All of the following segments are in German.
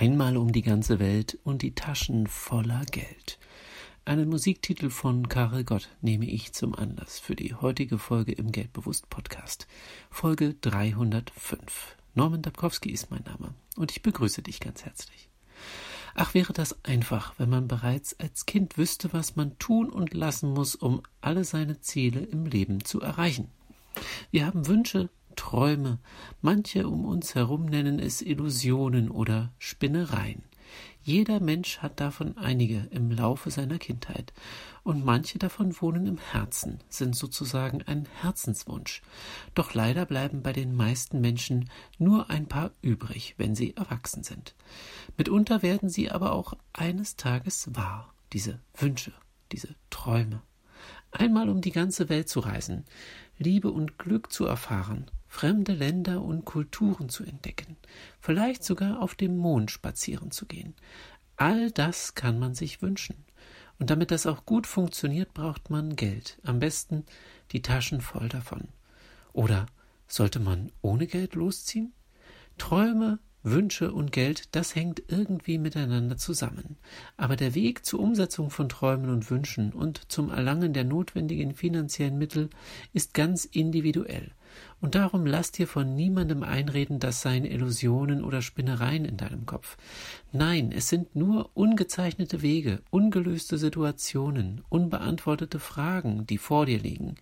Einmal um die ganze Welt und die Taschen voller Geld. Einen Musiktitel von Karel Gott nehme ich zum Anlass für die heutige Folge im Geldbewusst Podcast. Folge 305. Norman Dabkowski ist mein Name und ich begrüße dich ganz herzlich. Ach, wäre das einfach, wenn man bereits als Kind wüsste, was man tun und lassen muss, um alle seine Ziele im Leben zu erreichen. Wir haben Wünsche, Träume, manche um uns herum nennen es Illusionen oder Spinnereien. Jeder Mensch hat davon einige im Laufe seiner Kindheit, und manche davon wohnen im Herzen, sind sozusagen ein Herzenswunsch. Doch leider bleiben bei den meisten Menschen nur ein paar übrig, wenn sie erwachsen sind. Mitunter werden sie aber auch eines Tages wahr, diese Wünsche, diese Träume. Einmal um die ganze Welt zu reisen, Liebe und Glück zu erfahren, fremde Länder und Kulturen zu entdecken, vielleicht sogar auf dem Mond spazieren zu gehen. All das kann man sich wünschen. Und damit das auch gut funktioniert, braucht man Geld, am besten die Taschen voll davon. Oder sollte man ohne Geld losziehen? Träume, Wünsche und Geld, das hängt irgendwie miteinander zusammen. Aber der Weg zur Umsetzung von Träumen und Wünschen und zum Erlangen der notwendigen finanziellen Mittel ist ganz individuell. Und darum lass dir von niemandem einreden, das seien Illusionen oder Spinnereien in deinem Kopf. Nein, es sind nur ungezeichnete Wege, ungelöste Situationen, unbeantwortete Fragen, die vor dir liegen.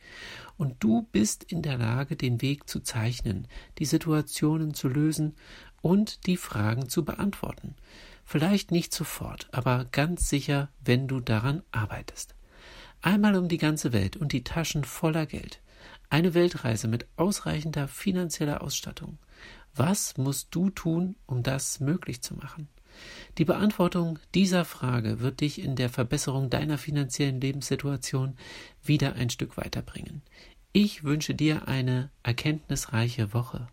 Und du bist in der Lage, den Weg zu zeichnen, die Situationen zu lösen und die Fragen zu beantworten. Vielleicht nicht sofort, aber ganz sicher, wenn du daran arbeitest. Einmal um die ganze Welt und die Taschen voller Geld. Eine Weltreise mit ausreichender finanzieller Ausstattung. Was musst du tun, um das möglich zu machen? Die Beantwortung dieser Frage wird dich in der Verbesserung deiner finanziellen Lebenssituation wieder ein Stück weiterbringen. Ich wünsche dir eine erkenntnisreiche Woche.